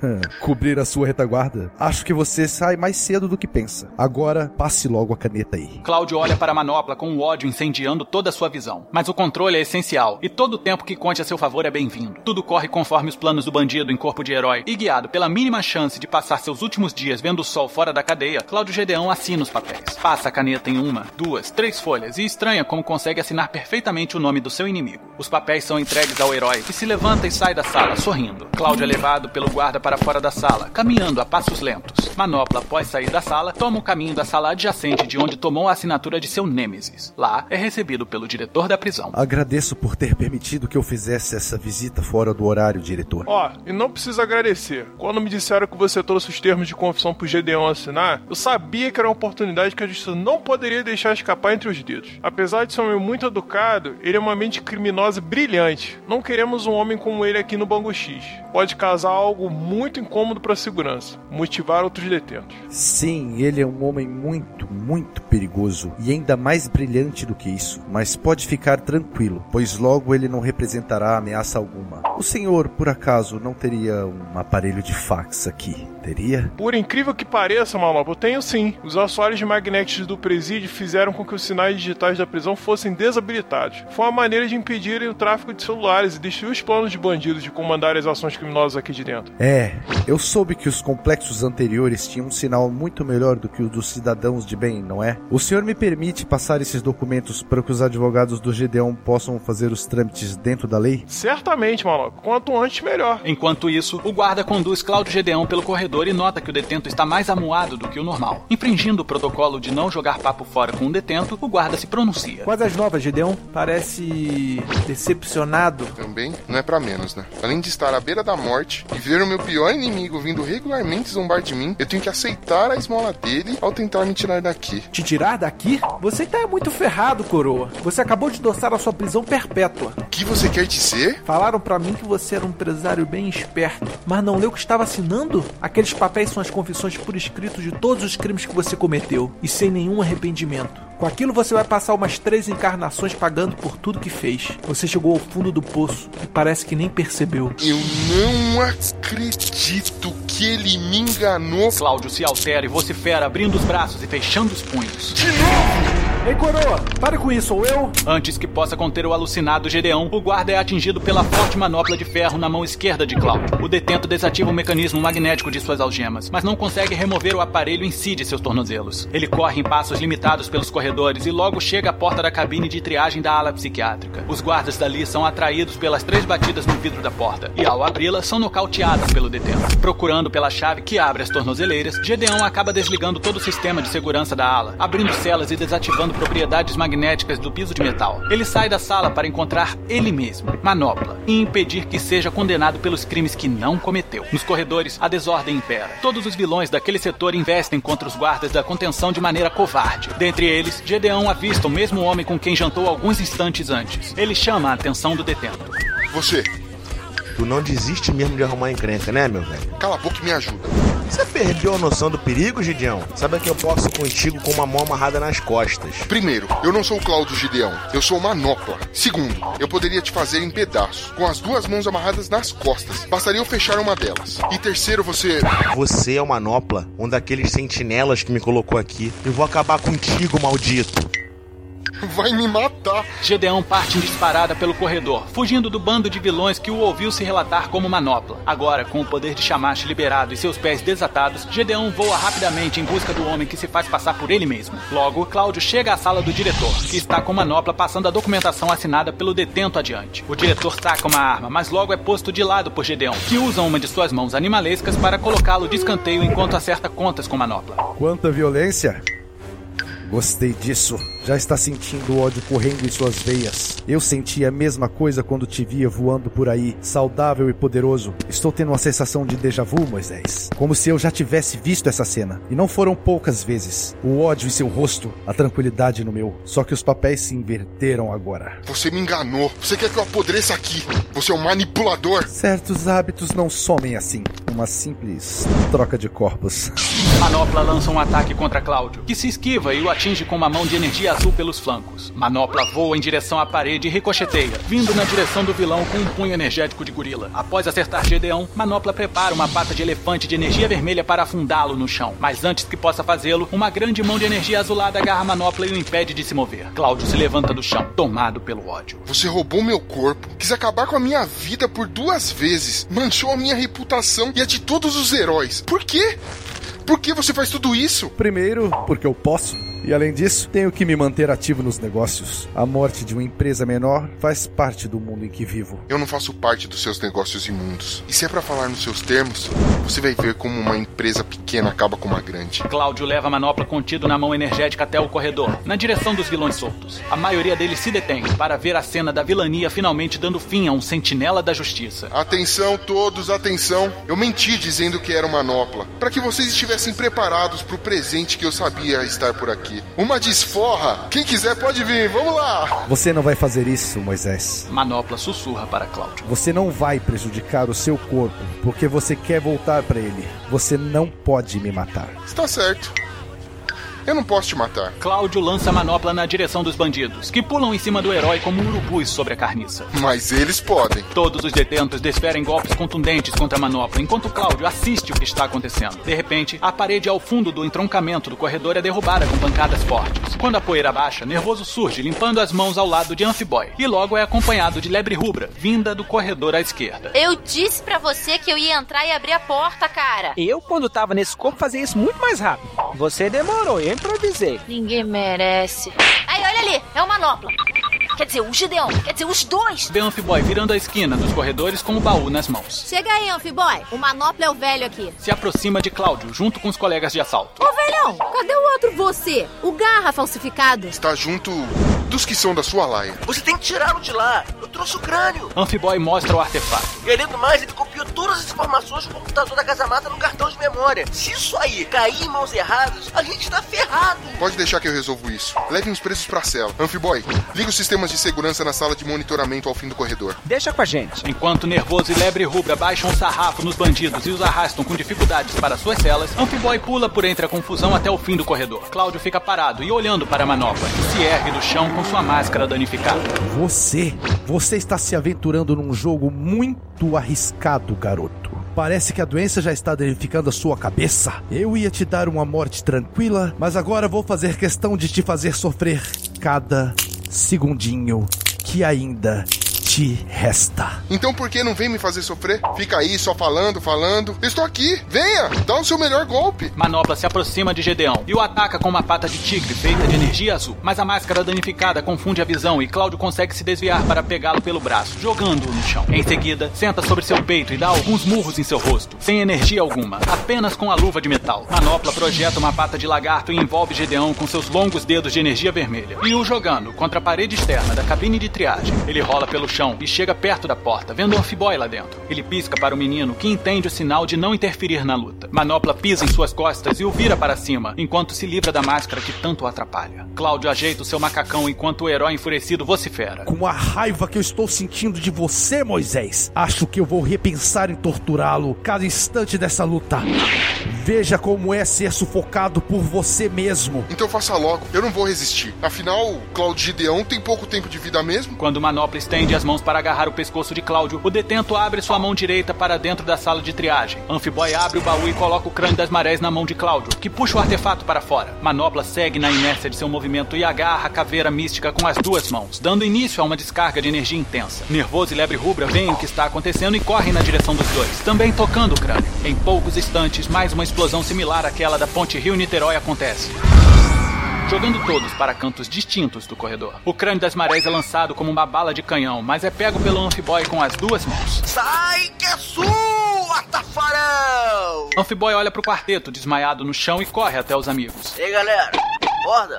Speaker 6: cobrir a sua retaguarda, acho que você sai mais cedo do que pensa. Agora, passe logo a caneta aí.
Speaker 2: Cláudio olha para a manopla com o ódio incendiando toda a sua visão. Mas o controle é essencial, e todo o tempo que conte a seu favor é bem-vindo. Tudo corre conforme os planos do bandido em corpo de herói, e guiado pela mínima chance de passar seus últimos dias vendo o sol fora da cadeia, Cláudio Gedeão assina os papéis. Passa a caneta em uma, duas, três folhas e estranha como consegue assinar perfeitamente o nome do seu inimigo. Os papéis são entregues ao herói, que se levanta e sai da sala, sorrindo. Cláudio é levado pelo guarda para fora da sala, caminhando a passos lentos. Manopla, após sair da sala, toma o caminho da sala adjacente de onde tomou a assinatura de seu nêmesis. Lá, é recebido pelo diretor da prisão.
Speaker 6: Agradeço por ter permitido que eu essa visita fora do horário, diretor.
Speaker 16: Ó, e não precisa agradecer. Quando me disseram que você trouxe os termos de confissão pro Gedeon assinar, eu sabia que era uma oportunidade que a justiça não poderia deixar escapar entre os dedos. Apesar de ser um homem muito educado, ele é uma mente criminosa brilhante. Não queremos um homem como ele aqui no Bangu X. Pode causar algo muito incômodo para a segurança, motivar outros detentos.
Speaker 6: Sim, ele é um homem muito, muito perigoso e ainda mais brilhante do que isso. Mas pode ficar tranquilo, pois logo ele não representará ameaça alguma. O senhor, por acaso, não teria um aparelho de fax aqui? Teria?
Speaker 16: Por incrível que pareça, Malop, eu tenho sim. Os assoalhos magnéticos do presídio fizeram com que os sinais digitais da prisão fossem desabilitados. Foi uma maneira de impedirem o tráfico de celulares e destruir os planos de bandidos de comandar as ações criminosas aqui de dentro.
Speaker 6: É, eu soube que os complexos anteriores tinham um sinal muito melhor do que o dos cidadãos de bem, não é? O senhor me permite passar esses documentos para que os advogados do Gedeon possam fazer os trâmites dentro da lei?
Speaker 16: Certamente, Malop. Quanto antes, melhor.
Speaker 2: Enquanto isso, o guarda conduz Cláudio Gedeão pelo corredor e nota que o detento está mais amuado do que o normal. Infringindo o protocolo de não jogar papo fora com o detento, o guarda se pronuncia.
Speaker 15: Quais as novas, Gedeon? Parece decepcionado.
Speaker 7: Também não é para menos, né? Além de estar à beira da morte e ver o meu pior inimigo vindo regularmente zombar de mim, eu tenho que aceitar a esmola dele ao tentar me tirar daqui.
Speaker 15: Te tirar daqui? Você tá muito ferrado, coroa. Você acabou de doçar a sua prisão perpétua.
Speaker 7: O que você quer dizer?
Speaker 15: Falaram para mim que você era um empresário bem esperto, mas não leu o que estava assinando? Aqueles papéis são as confissões por escrito de todos os crimes que você cometeu e sem nenhum arrependimento. Com aquilo você vai passar umas três encarnações pagando por tudo que fez. Você chegou ao fundo do poço e parece que nem percebeu.
Speaker 7: Eu não acredito que ele me enganou.
Speaker 2: Cláudio se altera e vocifera, abrindo os braços e fechando os punhos.
Speaker 7: De novo!
Speaker 15: Ei, coroa, pare com isso, ou eu?
Speaker 2: Antes que possa conter o alucinado Gedeão, o guarda é atingido pela forte manopla de ferro na mão esquerda de Cláudio. O detento desativa o mecanismo magnético de suas algemas, mas não consegue remover o aparelho em si de seus tornozelos. Ele corre em passos limitados pelos corredores e logo chega à porta da cabine de triagem da ala psiquiátrica. Os guardas dali são atraídos pelas três batidas no vidro da porta e, ao abri-la, são nocauteados pelo detento. Procurando pela chave que abre as tornozeleiras, Gedeão acaba desligando todo o sistema de segurança da ala, abrindo celas e desativando propriedades magnéticas do piso de metal. Ele sai da sala para encontrar ele mesmo, Manopla, e impedir que seja condenado pelos crimes que não cometeu. Nos corredores, a desordem impera. Todos os vilões daquele setor investem contra os guardas da contenção de maneira covarde. Dentre eles, Gedeão avista o mesmo homem com quem jantou alguns instantes antes. Ele chama a atenção do detento.
Speaker 7: Você.
Speaker 8: Tu não desiste mesmo de arrumar encrenca, né, meu velho?
Speaker 7: Cala a boca e me ajuda.
Speaker 8: Você perdeu a noção do perigo, Gideão? Sabe que eu posso contigo com uma mão amarrada nas costas.
Speaker 7: Primeiro, eu não sou o Cláudio Gideão. Eu sou Manopla. Segundo, eu poderia te fazer em pedaços, com as duas mãos amarradas nas costas. Bastaria eu fechar uma delas. E terceiro, você.
Speaker 8: Você é o Manopla, um daqueles sentinelas que me colocou aqui. Eu vou acabar contigo, maldito.
Speaker 7: Vai me matar.
Speaker 2: Gedeão parte em disparada pelo corredor, fugindo do bando de vilões que o ouviu se relatar como manopla. Agora, com o poder de Shamash liberado e seus pés desatados, Gedeão voa rapidamente em busca do homem que se faz passar por ele mesmo. Logo, Cláudio chega à sala do diretor, que está com manopla passando a documentação assinada pelo detento adiante. O diretor saca uma arma, mas logo é posto de lado por Gedeão, que usa uma de suas mãos animalescas para colocá-lo de escanteio enquanto acerta contas com manopla.
Speaker 6: Quanta violência! Gostei disso. Já está sentindo o ódio correndo em suas veias. Eu senti a mesma coisa quando te via voando por aí, saudável e poderoso. Estou tendo uma sensação de déjà vu, Moisés. Como se eu já tivesse visto essa cena. E não foram poucas vezes. O ódio em seu rosto, a tranquilidade no meu. Só que os papéis se inverteram agora.
Speaker 7: Você me enganou. Você quer que eu apodreça aqui. Você é um manipulador.
Speaker 6: Certos hábitos não somem assim. Uma simples troca de corpos.
Speaker 2: Manopla lança um ataque contra Cláudio, que se esquiva e o atinge com uma mão de energia azul pelos flancos. Manopla voa em direção à parede e ricocheteia, vindo na direção do vilão com um punho energético de gorila. Após acertar Gedeão, Manopla prepara uma pata de elefante de energia vermelha para afundá-lo no chão. Mas antes que possa fazê-lo, uma grande mão de energia azulada agarra Manopla e o impede de se mover. Cláudio se levanta do chão, tomado pelo ódio.
Speaker 7: Você roubou meu corpo, quis acabar com a minha vida por duas vezes, manchou a minha reputação e a de todos os heróis. Por quê? Por que você faz tudo isso?
Speaker 6: Primeiro, porque eu posso. E além disso, tenho que me manter ativo nos negócios. A morte de uma empresa menor faz parte do mundo em que vivo.
Speaker 7: Eu não faço parte dos seus negócios imundos. E se é para falar nos seus termos, você vai ver como uma empresa pequena acaba com uma grande.
Speaker 2: Cláudio leva a manopla contido na mão energética até o corredor, na direção dos vilões soltos. A maioria deles se detém para ver a cena da vilania finalmente dando fim a um sentinela da justiça.
Speaker 7: Atenção todos, atenção. Eu menti dizendo que era uma manopla, para que vocês estivessem preparados para o presente que eu sabia estar por aqui. Uma desforra. Quem quiser pode vir. Vamos lá.
Speaker 6: Você não vai fazer isso, Moisés.
Speaker 2: Manopla sussurra para Cláudio.
Speaker 6: Você não vai prejudicar o seu corpo porque você quer voltar para ele. Você não pode me matar.
Speaker 7: Está certo. Eu não posso te matar.
Speaker 2: Cláudio lança a manopla na direção dos bandidos, que pulam em cima do herói como urubus sobre a carniça.
Speaker 7: Mas eles podem.
Speaker 2: Todos os detentos desferem golpes contundentes contra a manopla, enquanto Cláudio assiste o que está acontecendo. De repente, a parede ao fundo do entroncamento do corredor é derrubada com pancadas fortes. Quando a poeira baixa, Nervoso surge, limpando as mãos ao lado de Amphiboy. E logo é acompanhado de Lebre Rubra, vinda do corredor à esquerda.
Speaker 3: Eu disse para você que eu ia entrar e abrir a porta, cara.
Speaker 4: Eu, quando tava nesse corpo, fazia isso muito mais rápido. Você demorou, eu improvisei.
Speaker 3: Ninguém merece. Aí, olha ali, é o Manopla. Quer dizer, o Gideon. Quer dizer, os dois.
Speaker 2: Vê Amphiboy virando a esquina dos corredores com o baú nas mãos.
Speaker 3: Chega aí, Amphiboy. O Manopla é o velho aqui.
Speaker 2: Se aproxima de Cláudio, junto com os colegas de assalto.
Speaker 3: Ô, velhão, cadê o outro você? O Garra falsificado.
Speaker 7: Está junto dos que são da sua laia.
Speaker 5: Você tem que tirá-lo de lá. Trouxe o crânio.
Speaker 2: Amphiboy mostra o artefato.
Speaker 5: E além do mais, ele copiou todas as informações do computador da Casa Mata no cartão de memória. Se isso aí cair em mãos erradas, a gente tá ferrado.
Speaker 7: Pode deixar que eu resolvo isso. Levem os presos pra cela. Amphiboy, liga os sistemas de segurança na sala de monitoramento ao fim do corredor.
Speaker 4: Deixa com a gente.
Speaker 2: Enquanto Nervoso e Lebre Rubra baixam o sarrafo nos bandidos e os arrastam com dificuldades para suas celas, Amphiboy pula por entre a confusão até o fim do corredor. Cláudio fica parado e olhando para a manopla, que se ergue do chão com sua máscara danificada.
Speaker 6: Você, você está se aventurando num jogo muito arriscado, garoto. Parece que a doença já está danificando a sua cabeça. Eu ia te dar uma morte tranquila, mas agora vou fazer questão de te fazer sofrer cada segundinho que ainda te resta.
Speaker 7: Então por que não vem me fazer sofrer? Fica aí só falando, falando. Estou aqui. Venha, dá o seu melhor golpe.
Speaker 2: Manopla se aproxima de Gedeão e o ataca com uma pata de tigre feita de energia azul. Mas a máscara danificada confunde a visão e Cláudio consegue se desviar para pegá-lo pelo braço, jogando-o no chão. Em seguida, senta sobre seu peito e dá alguns murros em seu rosto, sem energia alguma, apenas com a luva de metal. Manopla projeta uma pata de lagarto e envolve Gedeão com seus longos dedos de energia vermelha e o jogando contra a parede externa da cabine de triagem. Ele rola pelo chão e chega perto da porta, vendo um Amphiboy lá dentro. Ele pisca para o menino, que entende o sinal de não interferir na luta. Manopla pisa em suas costas e o vira para cima, enquanto se livra da máscara que tanto o atrapalha. Cláudio ajeita o seu macacão enquanto o herói enfurecido vocifera.
Speaker 6: Com a raiva que eu estou sentindo de você, Moisés, acho que eu vou repensar em torturá-lo cada instante dessa luta. Veja como é ser sufocado por você mesmo.
Speaker 7: Então faça logo, eu não vou resistir. Afinal, Claudio Gideão tem pouco tempo de vida mesmo.
Speaker 2: Quando Manopla estende as mãos mãos para agarrar o pescoço de Cláudio, o detento abre sua mão direita para dentro da sala de triagem. Amphiboy abre o baú e coloca o crânio das marés na mão de Cláudio, que puxa o artefato para fora. Manopla segue na inércia de seu movimento e agarra a caveira mística com as duas mãos, dando início a uma descarga de energia intensa. Nervoso e Lebre Rubra veem o que está acontecendo e correm na direção dos dois, também tocando o crânio. Em poucos instantes, mais uma explosão similar àquela da ponte Rio-Niterói acontece jogando todos para cantos distintos do corredor. O crânio das marés é lançado como uma bala de canhão, mas é pego pelo Amphiboy com as duas mãos.
Speaker 5: Sai que é sua, tafarão!
Speaker 2: Amphiboy olha pro quarteto, desmaiado no chão, e corre até os amigos.
Speaker 5: Ei, galera, acorda!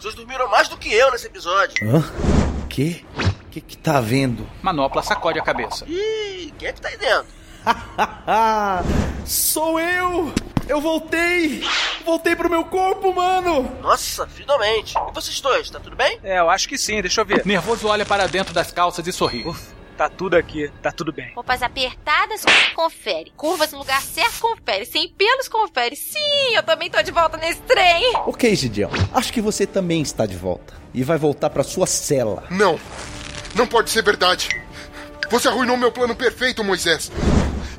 Speaker 5: Vocês dormiram mais do que eu nesse episódio.
Speaker 6: Hã? Que? Que que tá vendo?
Speaker 2: Manopla sacode a cabeça.
Speaker 5: Ih, quem é que tá aí dentro?
Speaker 6: Sou eu! Eu voltei! Voltei pro meu corpo, mano!
Speaker 5: Nossa, finalmente. E vocês dois, tá tudo bem?
Speaker 4: É, eu acho que sim, deixa eu ver.
Speaker 2: Nervoso olha para dentro das calças e sorri.
Speaker 4: Tá tudo aqui, tá tudo bem.
Speaker 3: Roupas apertadas, confere. Curvas no lugar certo, confere. Sem pelos, confere. Sim, eu também tô de volta nesse trem.
Speaker 6: Ok, Gideon. Acho que você também está de volta. E vai voltar pra sua cela.
Speaker 7: Não! Não pode ser verdade! Você arruinou meu plano perfeito, Moisés!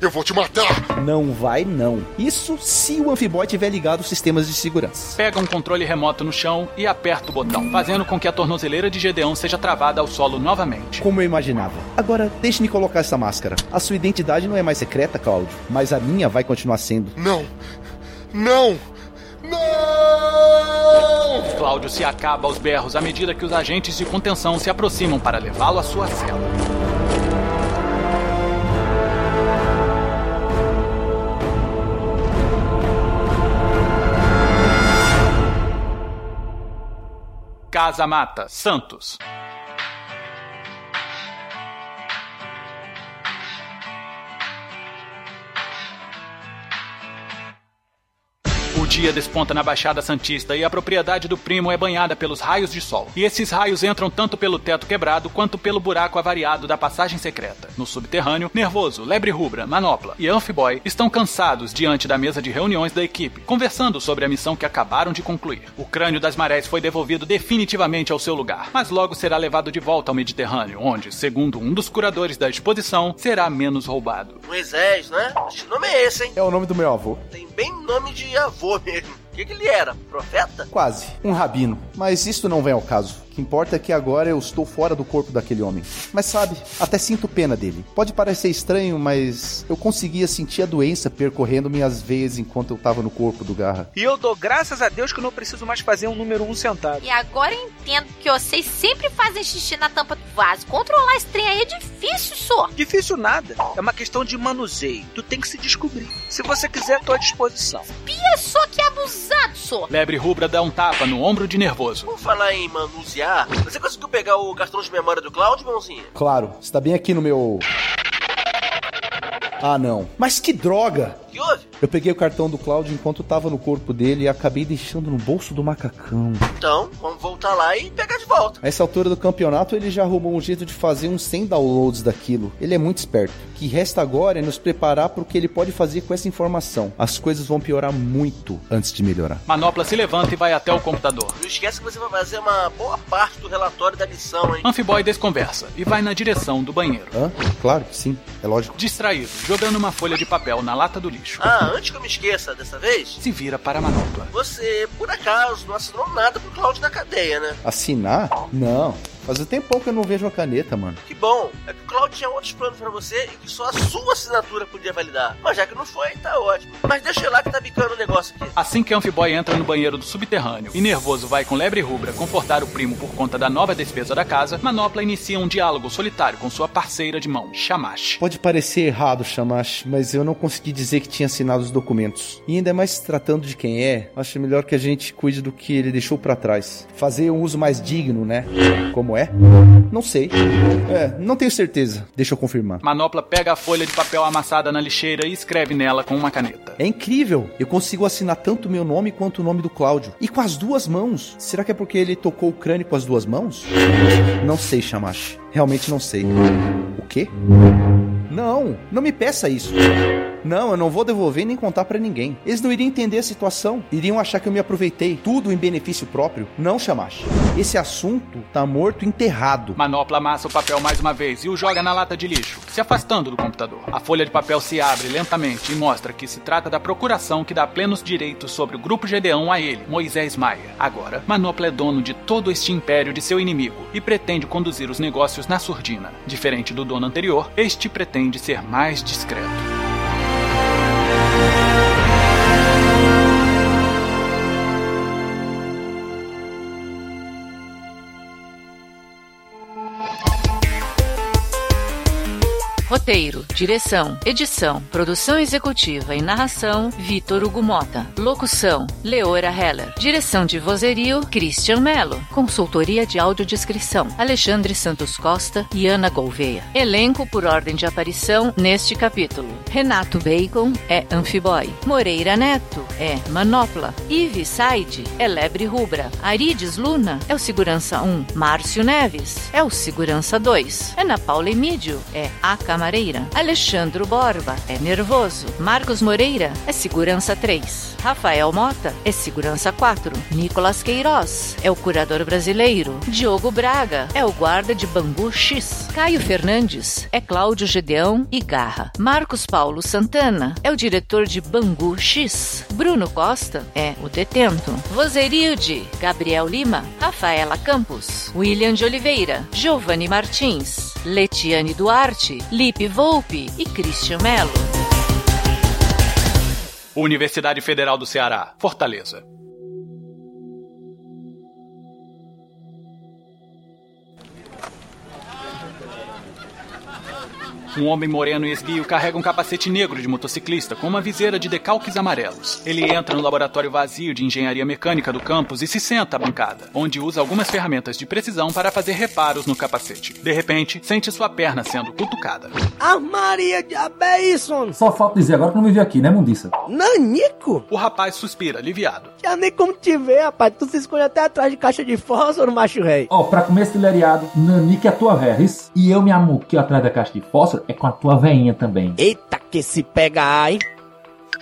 Speaker 7: Eu vou te matar!
Speaker 6: Não vai, não. Isso se o Amphiboy tiver ligado os sistemas de segurança.
Speaker 2: Pega um controle remoto no chão e aperta o botão, fazendo com que a tornozeleira de Gedeão seja travada ao solo novamente.
Speaker 6: Como eu imaginava. Agora, deixe-me colocar essa máscara. A sua identidade não é mais secreta, Cláudio, mas a minha vai continuar sendo.
Speaker 7: Não! Não! Não!
Speaker 2: Cláudio se acaba aos berros à medida que os agentes de contenção se aproximam para levá-lo à sua cela. Casa Mata, Santos. O dia desponta na Baixada Santista e a propriedade do primo é banhada pelos raios de sol. E esses raios entram tanto pelo teto quebrado quanto pelo buraco avariado da passagem secreta. No subterrâneo, Nervoso, Lebre Rubra, Manopla e Amphiboy estão cansados diante da mesa de reuniões da equipe, conversando sobre a missão que acabaram de concluir. O crânio das marés foi devolvido definitivamente ao seu lugar, mas logo será levado de volta ao Mediterrâneo, onde, segundo um dos curadores da exposição, será menos roubado.
Speaker 5: Moisés, né? Acho que nome é esse, hein?
Speaker 6: É o nome do meu avô.
Speaker 5: Tem bem nome de avô mesmo. O que, que ele era? Profeta?
Speaker 6: Quase. Um rabino. Mas isso não vem ao caso. O que importa é que agora eu estou fora do corpo daquele homem. Mas sabe, até sinto pena dele. Pode parecer estranho, mas eu conseguia sentir a doença percorrendo minhas veias enquanto eu estava no corpo do Garra.
Speaker 4: E eu dou graças a Deus que eu não preciso mais fazer um número um sentado.
Speaker 3: E agora eu entendo que vocês sempre fazem xixi na tampa do vaso. Controlar esse trem aí é difícil, só.
Speaker 4: Difícil nada. É uma questão de manuseio. Tu tem que se descobrir. Se você quiser, tô à disposição.
Speaker 3: Pia só que abusado, só.
Speaker 2: Lebre Rubra dá um tapa no ombro de Nervoso.
Speaker 5: Por falar em manusear, você conseguiu pegar o cartão de memória do Cloud, mãozinha?
Speaker 6: Claro, está bem aqui no meu. Ah, não. Mas que droga!
Speaker 5: O que houve?
Speaker 6: Eu peguei o cartão do Cláudio enquanto tava no corpo dele e acabei deixando no bolso do macacão.
Speaker 5: Então, vamos voltar lá e pegar de volta.
Speaker 6: A essa altura do campeonato, ele já arrumou um jeito de fazer uns 100 downloads daquilo. Ele é muito esperto. O que resta agora é nos preparar para o que ele pode fazer com essa informação. As coisas vão piorar muito antes de melhorar.
Speaker 2: Manopla se levanta e vai até o computador.
Speaker 5: Não esquece que você vai fazer uma boa parte do relatório da lição, hein?
Speaker 2: Amphiboy desconversa e vai na direção do banheiro.
Speaker 6: Hã? Claro que sim, é lógico.
Speaker 2: Distraído, jogando uma folha de papel na lata do lixo.
Speaker 5: Ah, antes que eu me esqueça dessa vez,
Speaker 2: Se vira para a manopla.
Speaker 5: você, por acaso, não assinou nada pro Cloud na cadeia, né?
Speaker 6: Assinar? Não. Faz um tempão que eu não vejo a caneta, mano.
Speaker 5: Que bom, é que o Cloud tinha outros planos pra você e que só a sua assinatura podia validar. Mas já que não foi, tá ótimo. Mas deixa eu lá que tá bicando o negócio aqui.
Speaker 2: Assim que Amphiboy entra no banheiro do subterrâneo e nervoso vai com lebre rubra confortar o primo por conta da nova despesa da casa, Manopla inicia um diálogo solitário com sua parceira de mão, Shamash.
Speaker 6: Pode parecer errado, Shamash, mas eu não consegui dizer que tinha assinado os documentos. E ainda mais se tratando de quem é, acho melhor que a gente cuide do que ele deixou pra trás. Fazer um uso mais digno, né? Como é? Não sei. É, não tenho certeza. Deixa eu confirmar.
Speaker 2: Manopla pega a folha de papel amassada na lixeira e escreve nela com uma caneta.
Speaker 6: É incrível! Eu consigo assinar tanto o meu nome quanto o nome do Cláudio. E com as duas mãos. Será que é porque ele tocou o crânio com as duas mãos? Não sei, Shamash. Realmente não sei. O quê? Não, não me peça isso. Não, eu não vou devolver nem contar pra ninguém. Eles não iriam entender a situação. Iriam achar que eu me aproveitei. Tudo em benefício próprio. Não, Shamash. Esse assunto tá morto enterrado.
Speaker 2: Manopla amassa o papel mais uma vez e o joga na lata de lixo, se afastando do computador. A folha de papel se abre lentamente e mostra que se trata da procuração que dá plenos direitos sobre o grupo Gedeão a ele, Moisés Maia. Agora, Manopla é dono de todo este império de seu inimigo e pretende conduzir os negócios na surdina. Diferente do dono anterior, este pretende ser mais discreto.
Speaker 1: Roteiro, direção, edição, produção executiva e narração, Vitor Hugo Mota. Locução, Leora Heller. Direção de vozerio, Christian Mello. Consultoria de audiodescrição, Alexandre Santos Costa e Ana Gouveia. Elenco por ordem de aparição neste capítulo. Renato Bacon é Amphiboy. Moreira Neto é Manopla. Ive Said é Lebre Rubra. Arides Luna é o Segurança 1. Márcio Neves é o Segurança 2. Ana Paula Emídio é a Camareira. Alexandro Borba é Nervoso. Marcos Moreira é Segurança 3. Rafael Mota é Segurança 4. Nicolas Queiroz é o Curador Brasileiro. Diogo Braga é o Guarda de Bangu X. Caio Fernandes é Cláudio Gedeão e Garra. Marcos Paulo Santana é o diretor de Bangu X. Bruno Costa é o detento. Vozerio de Gabriel Lima, Rafaela Campos, William de Oliveira, Giovanni Martins, Letiane Duarte, Lipe Volpe e Christian Mello.
Speaker 2: Universidade Federal do Ceará, Fortaleza. Um homem moreno e esguio carrega um capacete negro de motociclista com uma viseira de decalques amarelos. Ele entra no laboratório vazio de engenharia mecânica do campus e se senta à bancada, onde usa algumas ferramentas de precisão para fazer reparos no capacete. De repente, sente sua perna sendo cutucada.
Speaker 17: Ah, Maria, diabo é isso? homem?
Speaker 18: Só falta dizer agora que não me viu aqui, né, mundiça?
Speaker 17: Nanico?
Speaker 2: O rapaz suspira, aliviado.
Speaker 17: Já nem como te ver, rapaz. Tu se esconde até atrás de caixa de fósforo, macho rei.
Speaker 18: Ó, pra começo de leriado, Nanique é a tua isso? E eu me amuquei atrás da caixa de fósforo é com a tua veinha também.
Speaker 17: Eita, que se pega, hein?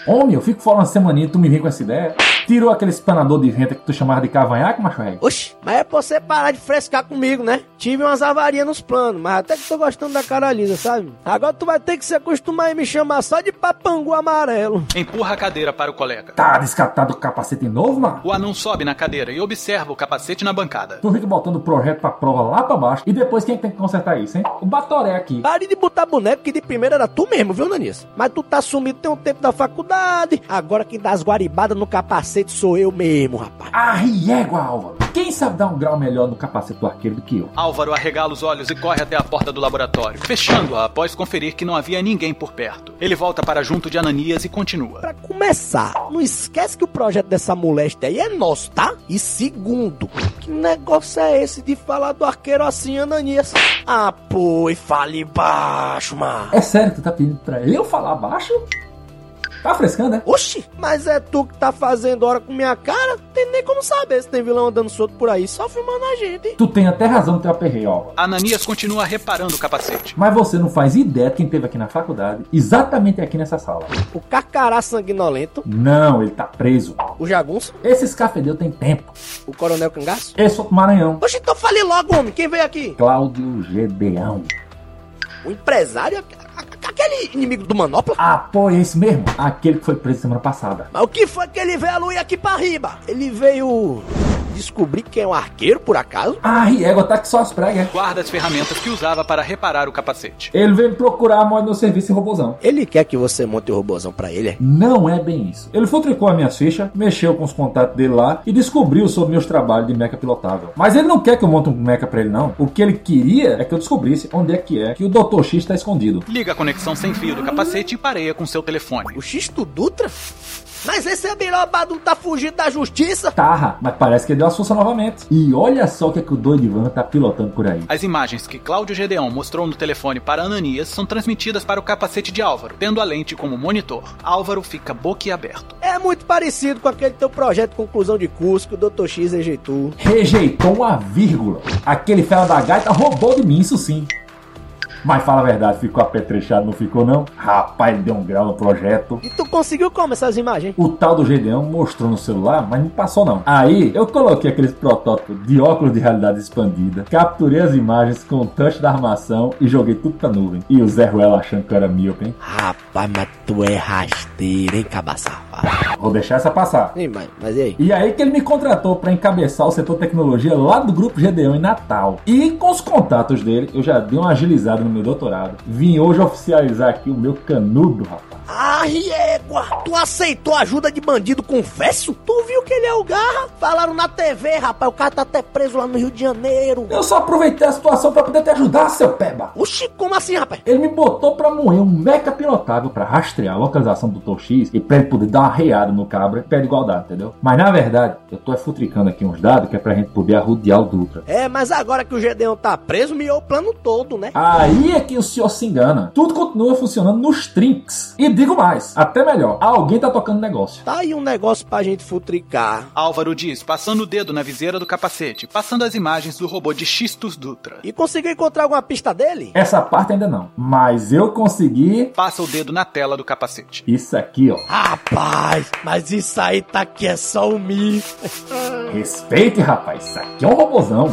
Speaker 18: Homem, eu fico fora uma semaninha e tu me vem com essa ideia. Tirou aquele espanador de venta que tu chamava de cavanhaque, macho rei?
Speaker 17: Oxi, mas é pra você parar de frescar comigo, né? Tive umas avarias nos planos, mas até que tô gostando da cara lisa, sabe? Agora tu vai ter que se acostumar e me chamar só de papangu amarelo.
Speaker 2: Empurra a cadeira para o colega.
Speaker 18: Tá descatado o capacete novo, mano?
Speaker 2: O anão sobe na cadeira e observa o capacete na bancada.
Speaker 18: Tu fica botando o projeto pra prova lá pra baixo e depois quem é tem que consertar isso, hein? O Batoré aqui.
Speaker 17: Pare de botar boneco que de primeira era tu mesmo, viu, Nanis? Mas tu tá sumido tem um tempo da faculdade. Agora quem dá as guaribadas no capacete sou eu mesmo, rapaz.
Speaker 18: Ah, riégua, Álvaro. Quem sabe dar um grau melhor no capacete do arqueiro do que eu?
Speaker 2: Álvaro arregala os olhos e corre até a porta do laboratório, fechando-a após conferir que não havia ninguém por perto. Ele volta para junto de Ananias e continua.
Speaker 17: Pra começar, não esquece que o projeto dessa moléstia aí é nosso, tá? E segundo, que negócio é esse de falar do arqueiro assim, Ananias? Ah, pô, e fale baixo, mano.
Speaker 18: É sério que tu tá pedindo pra eu falar baixo? Tá frescando, né?
Speaker 17: Oxi, mas é tu que tá fazendo hora com minha cara? Tem nem como saber se tem vilão andando solto por aí, só filmando a gente.
Speaker 18: Tu tem até razão no teu aperreio, Álvaro.
Speaker 2: Ananias continua reparando o capacete.
Speaker 18: Mas você não faz ideia de quem teve aqui na faculdade, exatamente aqui nessa sala.
Speaker 17: O carcará sanguinolento.
Speaker 18: Não, ele tá preso.
Speaker 17: O jagunço.
Speaker 18: Esse escafedeu tem tempo.
Speaker 17: O coronel cangaço.
Speaker 18: Esse outro Maranhão.
Speaker 17: Oxi, então fale logo, homem. Quem veio aqui?
Speaker 18: Cláudio Gedeão.
Speaker 17: O empresário? Aquele inimigo do Manopla?
Speaker 18: Ah, pô, é esse mesmo. Aquele que foi preso semana passada.
Speaker 17: Mas o que foi que ele veio a lua aqui pra riba? Ele veio descobrir quem é um arqueiro, por acaso?
Speaker 18: Ah, Riego, tá que só as pregas.
Speaker 2: Guarda as ferramentas que usava para reparar o capacete.
Speaker 18: Ele veio procurar a moda no serviço em robozão.
Speaker 17: Ele quer que você monte o robozão pra ele, é?
Speaker 18: Não é bem isso. Ele futricou a minha ficha, mexeu com os contatos dele lá e descobriu sobre meus trabalhos de mecha pilotável. Mas ele não quer que eu monte um mecha pra ele, não. O que ele queria é que eu descobrisse onde é que é que o Dr. X tá escondido.
Speaker 2: Liga a conexão sem fio do capacete e pareia com seu telefone.
Speaker 17: O X do Dutra? Mas esse abirobado tá fugindo da justiça?
Speaker 18: Tá, mas parece que ele deu a força novamente. E olha só o que, é que o doido Ivan tá pilotando por aí.
Speaker 2: As imagens que Cláudio Gedeon mostrou no telefone para Ananias são transmitidas para o capacete de Álvaro, tendo a lente como monitor. Álvaro fica boquiaberto.
Speaker 17: É muito parecido com aquele teu projeto de conclusão de curso que o Dr. X rejeitou.
Speaker 18: Rejeitou uma vírgula. Aquele fera da gaita roubou de mim, isso sim. Mas fala a verdade, ficou apetrechado, não ficou não? Rapaz, ele deu um grau no projeto.
Speaker 17: E tu conseguiu como essas imagens?
Speaker 18: O tal do Gedeão mostrou no celular, mas não passou não. Aí eu coloquei aqueles protótipos de óculos de realidade expandida, capturei as imagens com o touch da armação e joguei tudo pra nuvem. E o Zé Ruela achando que eu era míope, hein?
Speaker 17: Rapaz, mas tu é rasteiro, hein, cabaçafado?
Speaker 18: Vou deixar essa passar.
Speaker 17: Ih, mas, mas e aí?
Speaker 18: E aí que ele me contratou pra encabeçar o setor tecnologia lá do grupo Gedeão em Natal. E com os contatos dele, eu já dei uma agilizada no meu doutorado. Vim hoje oficializar aqui o meu canudo, rapaz.
Speaker 17: Ah, égua! Tu aceitou ajuda de bandido, confesso? Tu viu que ele é o Garra? Falaram na TV, rapaz. O cara tá até preso lá no Rio de Janeiro.
Speaker 18: Eu só aproveitei a situação pra poder te ajudar, seu peba.
Speaker 17: Oxi, como assim, rapaz?
Speaker 18: Ele me botou pra moer um meca pilotável pra rastrear a localização do Dr. X e pra ele poder dar uma reada no cabra pé de igualdade, entendeu? Mas na verdade, eu tô futricando aqui uns dados que é pra gente poder arrodear o Dutra.
Speaker 17: É, mas agora que o Gedeon tá preso, miou o plano todo, né?
Speaker 18: Aí é que o senhor se engana. Tudo continua funcionando nos trinks. E digo mais, até melhor, alguém tá tocando negócio.
Speaker 17: Tá aí um negócio pra gente futricar.
Speaker 2: Álvaro diz, passando o dedo na viseira do capacete, passando as imagens do robô de Xistus Dutra.
Speaker 17: E conseguiu encontrar alguma pista dele?
Speaker 18: Essa parte ainda não. Mas eu consegui.
Speaker 2: Passa o dedo na tela do capacete.
Speaker 18: Isso aqui, ó.
Speaker 17: Rapaz, mas isso aí tá aqui é só um mito.
Speaker 18: Respeite, rapaz. Isso aqui é um robozão.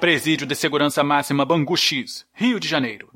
Speaker 2: Presídio de Segurança Máxima Bangu X, Rio de Janeiro.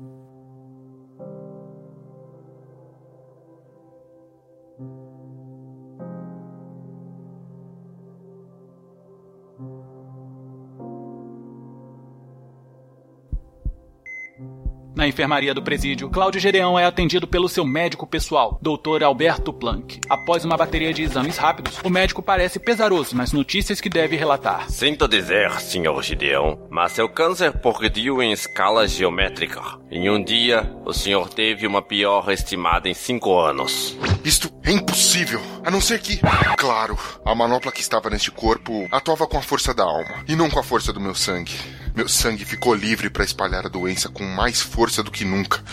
Speaker 2: Na enfermaria do presídio, Cláudio Gedeão é atendido pelo seu médico pessoal, Dr. Alberto Planck. Após uma bateria de exames rápidos, o médico parece pesaroso nas notícias que deve relatar.
Speaker 19: Sinto dizer, Sr. Gideon, mas seu câncer progrediu em escala geométrica. Em um dia, o senhor teve uma pior estimada em cinco anos.
Speaker 7: Isto é impossível. A não ser que. Claro, a manopla que estava neste corpo atuava com a força da alma e não com a força do meu sangue. Meu sangue ficou livre para espalhar a doença com mais força do que nunca.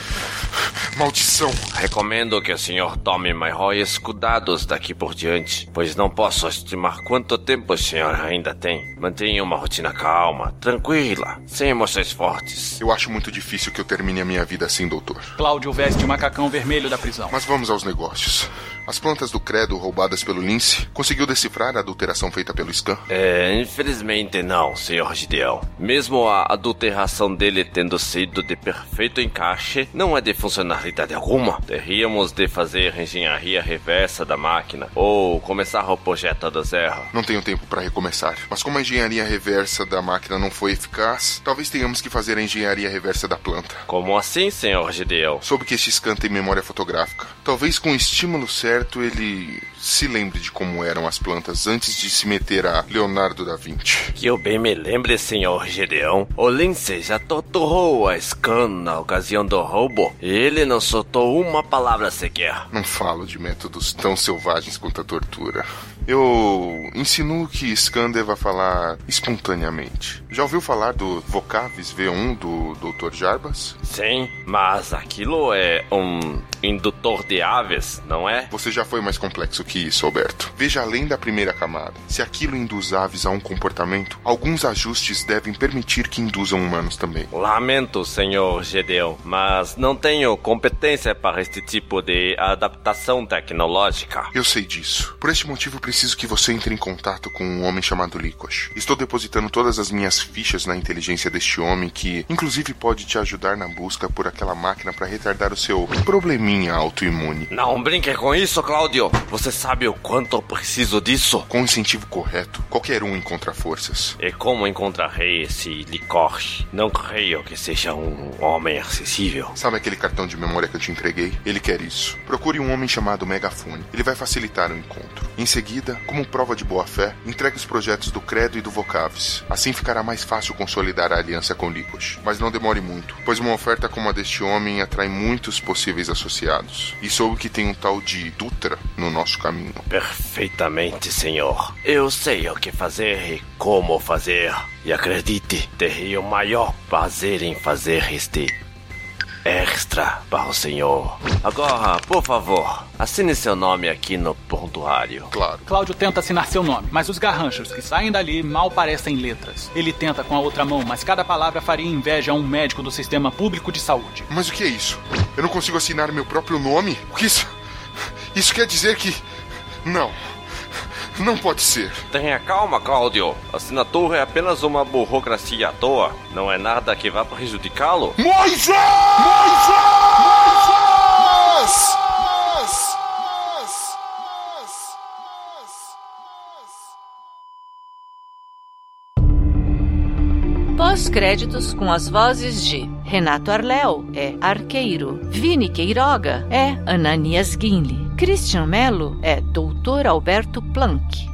Speaker 7: Maldição!
Speaker 19: Recomendo que o senhor tome maiores cuidados daqui por diante, pois não posso estimar quanto tempo o senhor ainda tem. Mantenha uma rotina calma, tranquila, sem emoções fortes.
Speaker 7: Eu acho muito difícil que eu termine a minha vida assim, doutor.
Speaker 2: Cláudio veste o macacão vermelho da prisão.
Speaker 7: Mas vamos aos negócios. As plantas do credo roubadas pelo Lince, conseguiu decifrar a adulteração feita pelo Scan?
Speaker 19: É, infelizmente não, senhor Gideão. Mesmo a adulteração dele tendo sido de perfeito encaixe, não é de funcionalidade alguma. Teríamos de fazer engenharia reversa da máquina ou começar o projeto do zero.
Speaker 7: Não tenho tempo para recomeçar. Mas como a engenharia reversa da máquina não foi eficaz, talvez tenhamos que fazer a engenharia reversa da planta.
Speaker 19: Como assim, senhor Gideão?
Speaker 7: Soube que este Scan tem memória fotográfica. Talvez com o estímulo certo ele se lembre de como eram as plantas antes de se meter a Leonardo da Vinci.
Speaker 19: Que eu bem me lembre, senhor Gideão. O Lince já torturou a Scan na ocasião do roubo e ele não soltou uma palavra sequer.
Speaker 7: Não falo de métodos tão selvagens quanto a tortura. Eu insinuo que Scan deva falar espontaneamente. Já ouviu falar do Vocavis V1 do Dr. Jarbas?
Speaker 19: Sim, mas aquilo é um indutor de aves, não é?
Speaker 7: Você já foi mais complexo que isso, Alberto. Veja além da primeira camada. Se aquilo induz aves a um comportamento, alguns ajustes devem permitir que induzam humanos também.
Speaker 19: Lamento, senhor Gedeon, mas não tenho competência para este tipo de adaptação tecnológica.
Speaker 7: Eu sei disso. Por este motivo, preciso que você entre em contato com um homem chamado Likosh. Estou depositando todas as minhas fichas na inteligência deste homem que, inclusive, pode te ajudar na busca por aquela máquina para retardar o seu probleminha autoimune.
Speaker 19: Não brinque com isso, Cláudio. Você sabe o quanto eu preciso disso?
Speaker 7: Com o incentivo correto, qualquer um encontra forças.
Speaker 19: E como encontrarei esse Likosh? Não creio que seja um homem acessível.
Speaker 7: Sabe aquele cartão de memória que eu te entreguei? Ele quer isso. Procure um homem chamado Megafone. Ele vai facilitar o encontro. Em seguida, como prova de boa fé, entregue os projetos do Credo e do Vocavis. Assim ficará mais fácil consolidar a aliança com Likosh. Mas não demore muito, pois uma oferta como a deste homem atrai muitos possíveis associados. E soube que tem um tal de Dutra no nosso caminho.
Speaker 19: Perfeitamente, senhor. Eu sei o que fazer e como fazer. E acredite, terei o maior prazer em fazer este extra para o senhor. Agora, por favor, assine seu nome aqui no prontuário.
Speaker 7: Claro.
Speaker 2: Cláudio tenta assinar seu nome, mas os garranchos que saem dali mal parecem letras. Ele tenta com a outra mão, mas cada palavra faria inveja a um médico do sistema público de saúde.
Speaker 7: Mas o que é isso? Eu não consigo assinar meu próprio nome? O que isso. Isso quer dizer que. Não. Não pode ser.
Speaker 19: Tenha calma, Cláudio. A assinatura é apenas uma burocracia à toa. Não é nada que vá prejudicá-lo.
Speaker 7: Moisés! Moisés! Moisés!
Speaker 1: Pós-créditos com as vozes de Renato Arléu, é Arqueiro. Vini Queiroga, é Ananias Guinle. Christian Melo, é Doutor Alberto Planck.